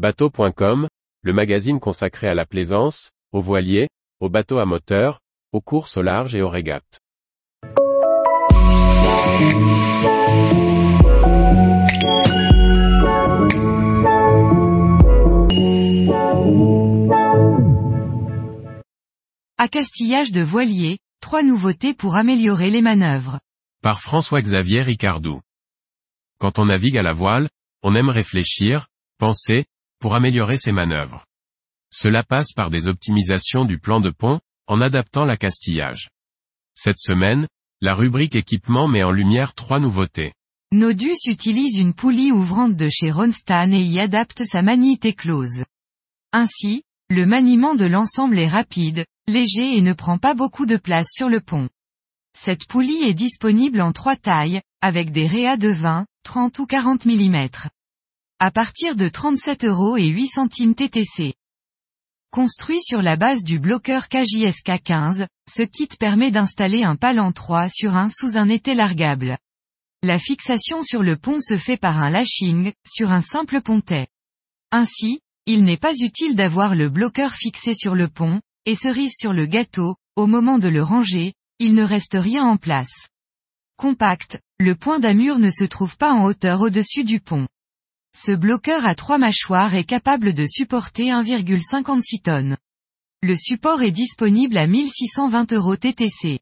Bateau.com, le magazine consacré à la plaisance, aux voiliers, aux bateaux à moteur, aux courses au large et aux régates. Accastillage de voilier, trois nouveautés pour améliorer les manœuvres. Par François-Xavier Ricardou. Quand on navigue à la voile, on aime réfléchir, penser, pour améliorer ses manœuvres. Cela passe par des optimisations du plan de pont, en adaptant l'accastillage. Cette semaine, la rubrique équipement met en lumière trois nouveautés. Nodus utilise une poulie ouvrante de chez Ronstan et y adapte sa manite éclose. Ainsi, le maniement de l'ensemble est rapide, léger et ne prend pas beaucoup de place sur le pont. Cette poulie est disponible en trois tailles, avec des réas de 20, 30 ou 40 mm. À partir de 37 euros et 8 centimes TTC. Construit sur la base du bloqueur KJSK 15, ce kit permet d'installer un pal en 3 sur un sous un étai largable. La fixation sur le pont se fait par un lashing, sur un simple pontet. Ainsi, il n'est pas utile d'avoir le bloqueur fixé sur le pont, et cerise sur le gâteau, au moment de le ranger, il ne reste rien en place. Compact, le point d'amure ne se trouve pas en hauteur au-dessus du pont. Ce bloqueur à trois mâchoires est capable de supporter 1,56 tonnes. Le support est disponible à 1620 euros TTC.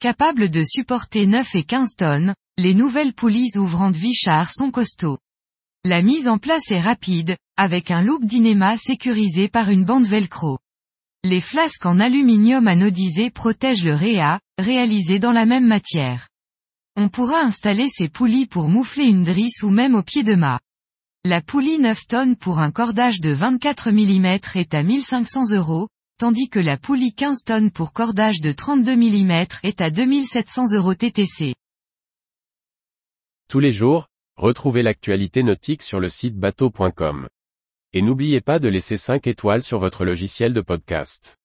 Capable de supporter 9 et 15 tonnes, les nouvelles poulies ouvrantes Vichard sont costauds. La mise en place est rapide, avec un loop d'inéma sécurisé par une bande velcro. Les flasques en aluminium anodisé protègent le réa, réalisé dans la même matière. On pourra installer ces poulies pour moufler une drisse ou même au pied de mât. La poulie 9 tonnes pour un cordage de 24 mm est à 1500 euros, tandis que la poulie 15 tonnes pour cordage de 32 mm est à 2700 euros TTC. Tous les jours, retrouvez l'actualité nautique sur le site bateau.com. Et n'oubliez pas de laisser 5 étoiles sur votre logiciel de podcast.